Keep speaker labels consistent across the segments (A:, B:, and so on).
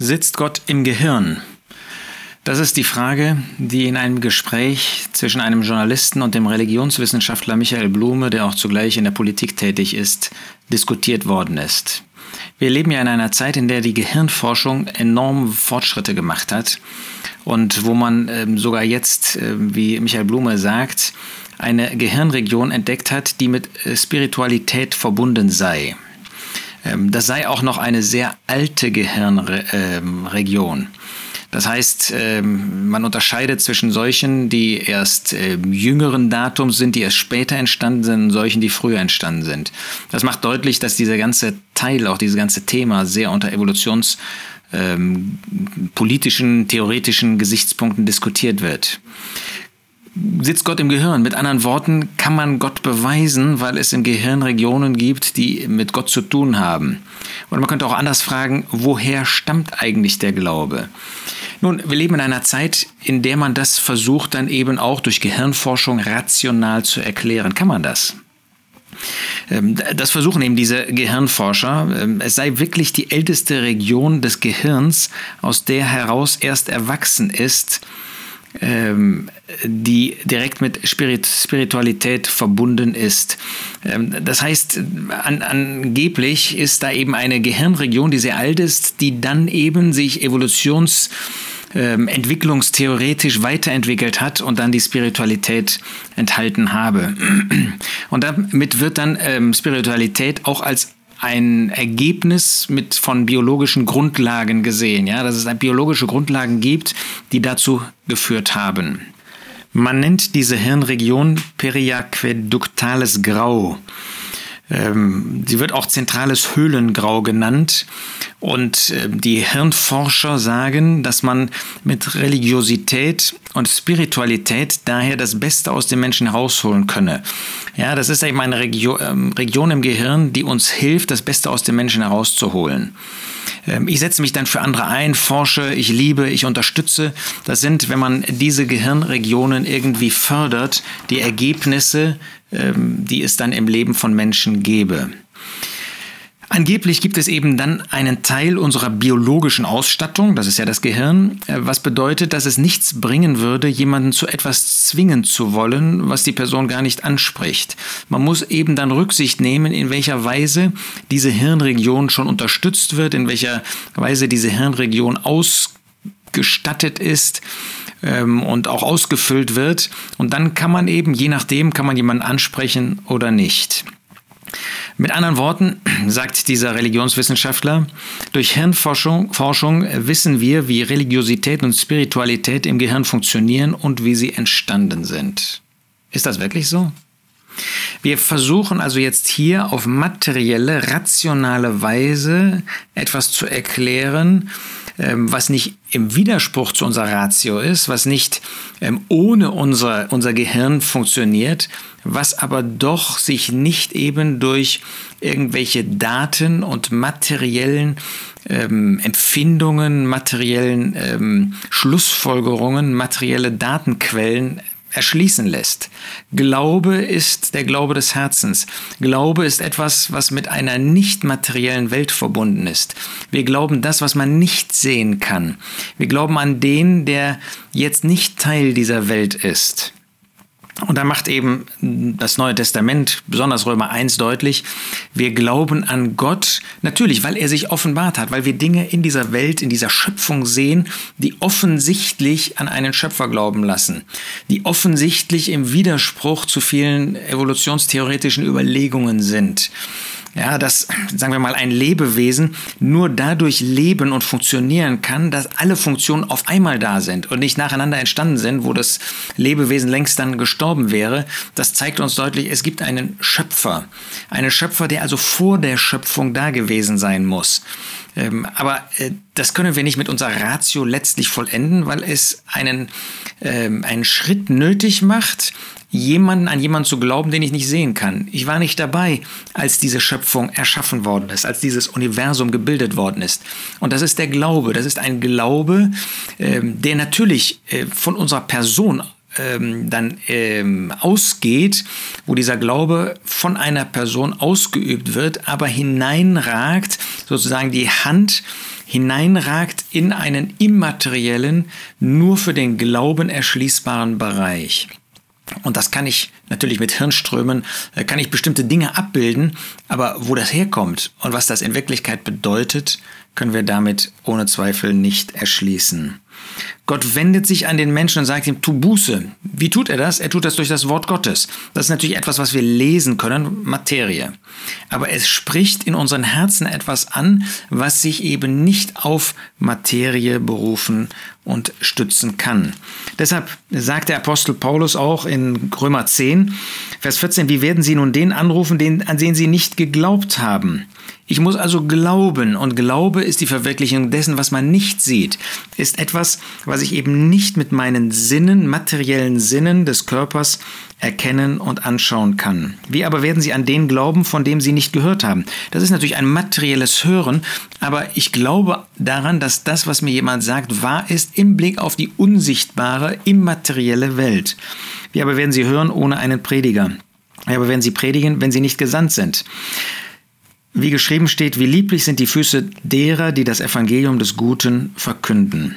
A: Sitzt Gott im Gehirn? Das ist die Frage, die in einem Gespräch zwischen einem Journalisten und dem Religionswissenschaftler Michael Blume, der auch zugleich in der Politik tätig ist, diskutiert worden ist. Wir leben ja in einer Zeit, in der die Gehirnforschung enorme Fortschritte gemacht hat und wo man ähm, sogar jetzt, äh, wie Michael Blume sagt, eine Gehirnregion entdeckt hat, die mit Spiritualität verbunden sei. Ähm, das sei auch noch eine sehr alte Gehirnregion. Das heißt, ähm, man unterscheidet zwischen solchen, die erst ähm, jüngeren Datums sind, die erst später entstanden sind, und solchen, die früher entstanden sind. Das macht deutlich, dass dieser ganze Teil, auch dieses ganze Thema sehr unter Evolutions politischen, theoretischen Gesichtspunkten diskutiert wird sitzt Gott im Gehirn. Mit anderen Worten kann man Gott beweisen, weil es im Gehirn Regionen gibt, die mit Gott zu tun haben. Und man könnte auch anders fragen, woher stammt eigentlich der Glaube? Nun, wir leben in einer Zeit, in der man das versucht dann eben auch durch Gehirnforschung rational zu erklären. Kann man das? Ähm, das versuchen eben diese Gehirnforscher. Ähm, es sei wirklich die älteste Region des Gehirns, aus der heraus erst erwachsen ist, die direkt mit Spirit Spiritualität verbunden ist. Ähm, das heißt, an, angeblich ist da eben eine Gehirnregion, die sehr alt ist, die dann eben sich evolutions ähm, entwicklungstheoretisch weiterentwickelt hat und dann die Spiritualität enthalten habe. Und damit wird dann ähm, Spiritualität auch als ein Ergebnis mit von biologischen Grundlagen gesehen, ja, dass es biologische Grundlagen gibt, die dazu geführt haben. Man nennt diese Hirnregion periaqueduktales Grau. Ähm, sie wird auch zentrales Höhlengrau genannt. Und äh, die Hirnforscher sagen, dass man mit Religiosität und Spiritualität daher das Beste aus dem Menschen herausholen könne. Ja, das ist eben eine Regio ähm, Region im Gehirn, die uns hilft, das Beste aus dem Menschen herauszuholen. Ähm, ich setze mich dann für andere ein, forsche, ich liebe, ich unterstütze. Das sind, wenn man diese Gehirnregionen irgendwie fördert, die Ergebnisse, ähm, die es dann im Leben von Menschen gäbe. Angeblich gibt es eben dann einen Teil unserer biologischen Ausstattung, das ist ja das Gehirn, äh, was bedeutet, dass es nichts bringen würde, jemanden zu etwas zwingen zu wollen, was die Person gar nicht anspricht. Man muss eben dann Rücksicht nehmen, in welcher Weise diese Hirnregion schon unterstützt wird, in welcher Weise diese Hirnregion ausgestattet ist ähm, und auch ausgefüllt wird. Und dann kann man eben, je nachdem, kann man jemanden ansprechen oder nicht. Mit anderen Worten, sagt dieser Religionswissenschaftler, durch Hirnforschung Forschung wissen wir, wie Religiosität und Spiritualität im Gehirn funktionieren und wie sie entstanden sind. Ist das wirklich so? Wir versuchen also jetzt hier auf materielle, rationale Weise etwas zu erklären, was nicht im Widerspruch zu unserer Ratio ist, was nicht ähm, ohne unser, unser Gehirn funktioniert, was aber doch sich nicht eben durch irgendwelche Daten und materiellen ähm, Empfindungen, materiellen ähm, Schlussfolgerungen, materielle Datenquellen erschließen lässt. Glaube ist der Glaube des Herzens. Glaube ist etwas, was mit einer nicht materiellen Welt verbunden ist. Wir glauben das, was man nicht sehen kann. Wir glauben an den, der jetzt nicht Teil dieser Welt ist. Und da macht eben das Neue Testament, besonders Römer 1, deutlich, wir glauben an Gott, natürlich, weil er sich offenbart hat, weil wir Dinge in dieser Welt, in dieser Schöpfung sehen, die offensichtlich an einen Schöpfer glauben lassen, die offensichtlich im Widerspruch zu vielen evolutionstheoretischen Überlegungen sind. Ja, dass, sagen wir mal, ein Lebewesen nur dadurch leben und funktionieren kann, dass alle Funktionen auf einmal da sind und nicht nacheinander entstanden sind, wo das Lebewesen längst dann gestorben wäre. Das zeigt uns deutlich, es gibt einen Schöpfer. Einen Schöpfer, der also vor der Schöpfung da gewesen sein muss. Ähm, aber äh, das können wir nicht mit unserer Ratio letztlich vollenden, weil es einen, ähm, einen Schritt nötig macht, jemanden an jemanden zu glauben, den ich nicht sehen kann. Ich war nicht dabei, als diese Schöpfung erschaffen worden ist, als dieses Universum gebildet worden ist. Und das ist der Glaube. Das ist ein Glaube, ähm, der natürlich äh, von unserer Person ähm, dann ähm, ausgeht, wo dieser Glaube von einer Person ausgeübt wird, aber hineinragt, sozusagen die Hand hineinragt in einen immateriellen, nur für den Glauben erschließbaren Bereich. Und das kann ich natürlich mit Hirnströmen, äh, kann ich bestimmte Dinge abbilden, aber wo das herkommt und was das in Wirklichkeit bedeutet, können wir damit ohne Zweifel nicht erschließen. Gott wendet sich an den Menschen und sagt ihm, tu Buße. Wie tut er das? Er tut das durch das Wort Gottes. Das ist natürlich etwas, was wir lesen können, Materie. Aber es spricht in unseren Herzen etwas an, was sich eben nicht auf Materie berufen und stützen kann. Deshalb sagt der Apostel Paulus auch in Römer 10, Vers 14, wie werden sie nun den anrufen, den, an den sie nicht geglaubt haben? Ich muss also glauben und Glaube ist die Verwirklichung dessen, was man nicht sieht, ist etwas, was ich eben nicht mit meinen Sinnen, materiellen Sinnen des Körpers erkennen und anschauen kann. Wie aber werden Sie an den glauben, von dem Sie nicht gehört haben? Das ist natürlich ein materielles Hören, aber ich glaube daran, dass das, was mir jemand sagt, wahr ist im Blick auf die unsichtbare, immaterielle Welt. Wie aber werden Sie hören ohne einen Prediger? Wie aber werden Sie predigen, wenn Sie nicht gesandt sind? Wie geschrieben steht, wie lieblich sind die Füße derer, die das Evangelium des Guten verkünden.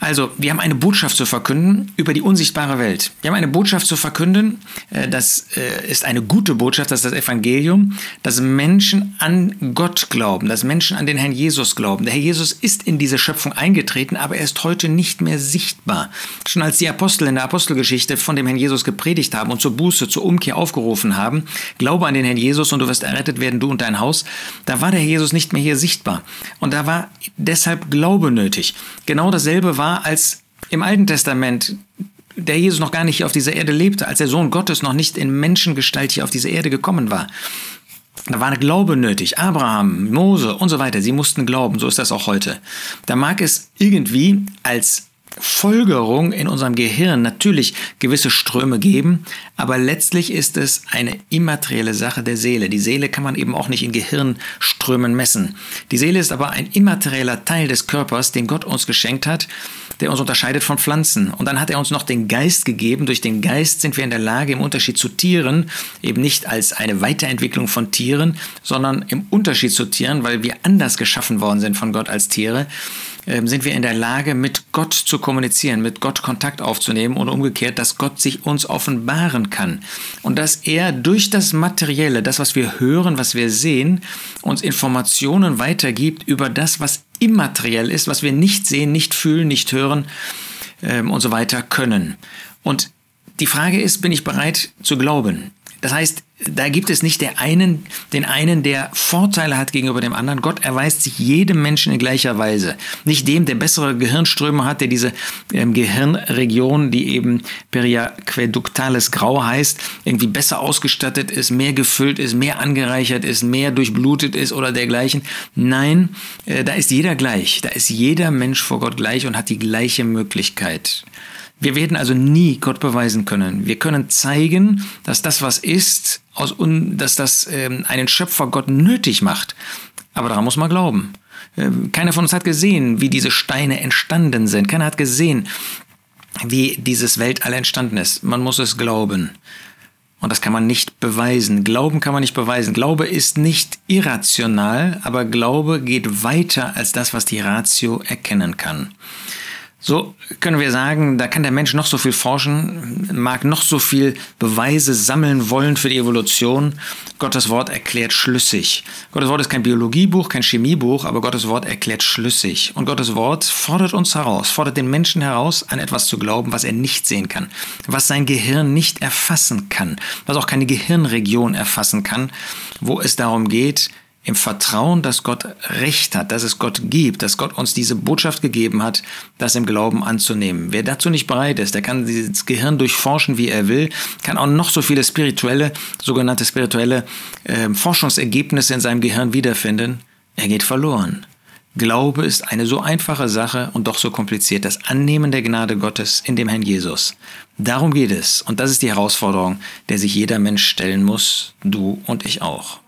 A: Also, wir haben eine Botschaft zu verkünden über die unsichtbare Welt. Wir haben eine Botschaft zu verkünden, äh, das äh, ist eine gute Botschaft, das ist das Evangelium, dass Menschen an Gott glauben, dass Menschen an den Herrn Jesus glauben. Der Herr Jesus ist in diese Schöpfung eingetreten, aber er ist heute nicht mehr sichtbar. Schon als die Apostel in der Apostelgeschichte von dem Herrn Jesus gepredigt haben und zur Buße, zur Umkehr aufgerufen haben, glaube an den Herrn Jesus und du wirst errettet werden, du und dein Haus, da war der Herr Jesus nicht mehr hier sichtbar. Und da war deshalb Glaube nötig. Genau dasselbe war war, als im Alten Testament der Jesus noch gar nicht hier auf dieser Erde lebte, als der Sohn Gottes noch nicht in Menschengestalt hier auf diese Erde gekommen war. Da war ein Glaube nötig. Abraham, Mose und so weiter, sie mussten glauben, so ist das auch heute. Da mag es irgendwie als Folgerung in unserem Gehirn natürlich gewisse Ströme geben, aber letztlich ist es eine immaterielle Sache der Seele. Die Seele kann man eben auch nicht in Gehirnströmen messen. Die Seele ist aber ein immaterieller Teil des Körpers, den Gott uns geschenkt hat, der uns unterscheidet von Pflanzen. Und dann hat er uns noch den Geist gegeben. Durch den Geist sind wir in der Lage, im Unterschied zu Tieren, eben nicht als eine Weiterentwicklung von Tieren, sondern im Unterschied zu Tieren, weil wir anders geschaffen worden sind von Gott als Tiere, sind wir in der Lage, mit Gott zu kommunizieren, mit Gott Kontakt aufzunehmen und umgekehrt, dass Gott sich uns offenbaren kann. Und dass er durch das Materielle, das, was wir hören, was wir sehen, uns Informationen weitergibt über das, was immateriell ist, was wir nicht sehen, nicht fühlen, nicht hören ähm, und so weiter können. Und die Frage ist, bin ich bereit zu glauben? Das heißt, da gibt es nicht einen, den einen, der Vorteile hat gegenüber dem anderen. Gott erweist sich jedem Menschen in gleicher Weise. Nicht dem, der bessere Gehirnströme hat, der diese ähm, Gehirnregion, die eben periaqueduktales Grau heißt, irgendwie besser ausgestattet ist, mehr gefüllt ist, mehr angereichert ist, mehr durchblutet ist oder dergleichen. Nein, äh, da ist jeder gleich. Da ist jeder Mensch vor Gott gleich und hat die gleiche Möglichkeit. Wir werden also nie Gott beweisen können. Wir können zeigen, dass das, was ist, aus un, dass das ähm, einen Schöpfer Gott nötig macht. Aber daran muss man glauben. Ähm, keiner von uns hat gesehen, wie diese Steine entstanden sind. Keiner hat gesehen, wie dieses Weltall entstanden ist. Man muss es glauben. Und das kann man nicht beweisen. Glauben kann man nicht beweisen. Glaube ist nicht irrational, aber Glaube geht weiter als das, was die Ratio erkennen kann. So können wir sagen, da kann der Mensch noch so viel forschen, mag noch so viel Beweise sammeln wollen für die Evolution. Gottes Wort erklärt schlüssig. Gottes Wort ist kein Biologiebuch, kein Chemiebuch, aber Gottes Wort erklärt schlüssig. Und Gottes Wort fordert uns heraus, fordert den Menschen heraus, an etwas zu glauben, was er nicht sehen kann, was sein Gehirn nicht erfassen kann, was auch keine Gehirnregion erfassen kann, wo es darum geht, im Vertrauen, dass Gott Recht hat, dass es Gott gibt, dass Gott uns diese Botschaft gegeben hat, das im Glauben anzunehmen. Wer dazu nicht bereit ist, der kann dieses Gehirn durchforschen, wie er will, kann auch noch so viele spirituelle, sogenannte spirituelle äh, Forschungsergebnisse in seinem Gehirn wiederfinden. Er geht verloren. Glaube ist eine so einfache Sache und doch so kompliziert, das Annehmen der Gnade Gottes in dem Herrn Jesus. Darum geht es und das ist die Herausforderung, der sich jeder Mensch stellen muss, du und ich auch.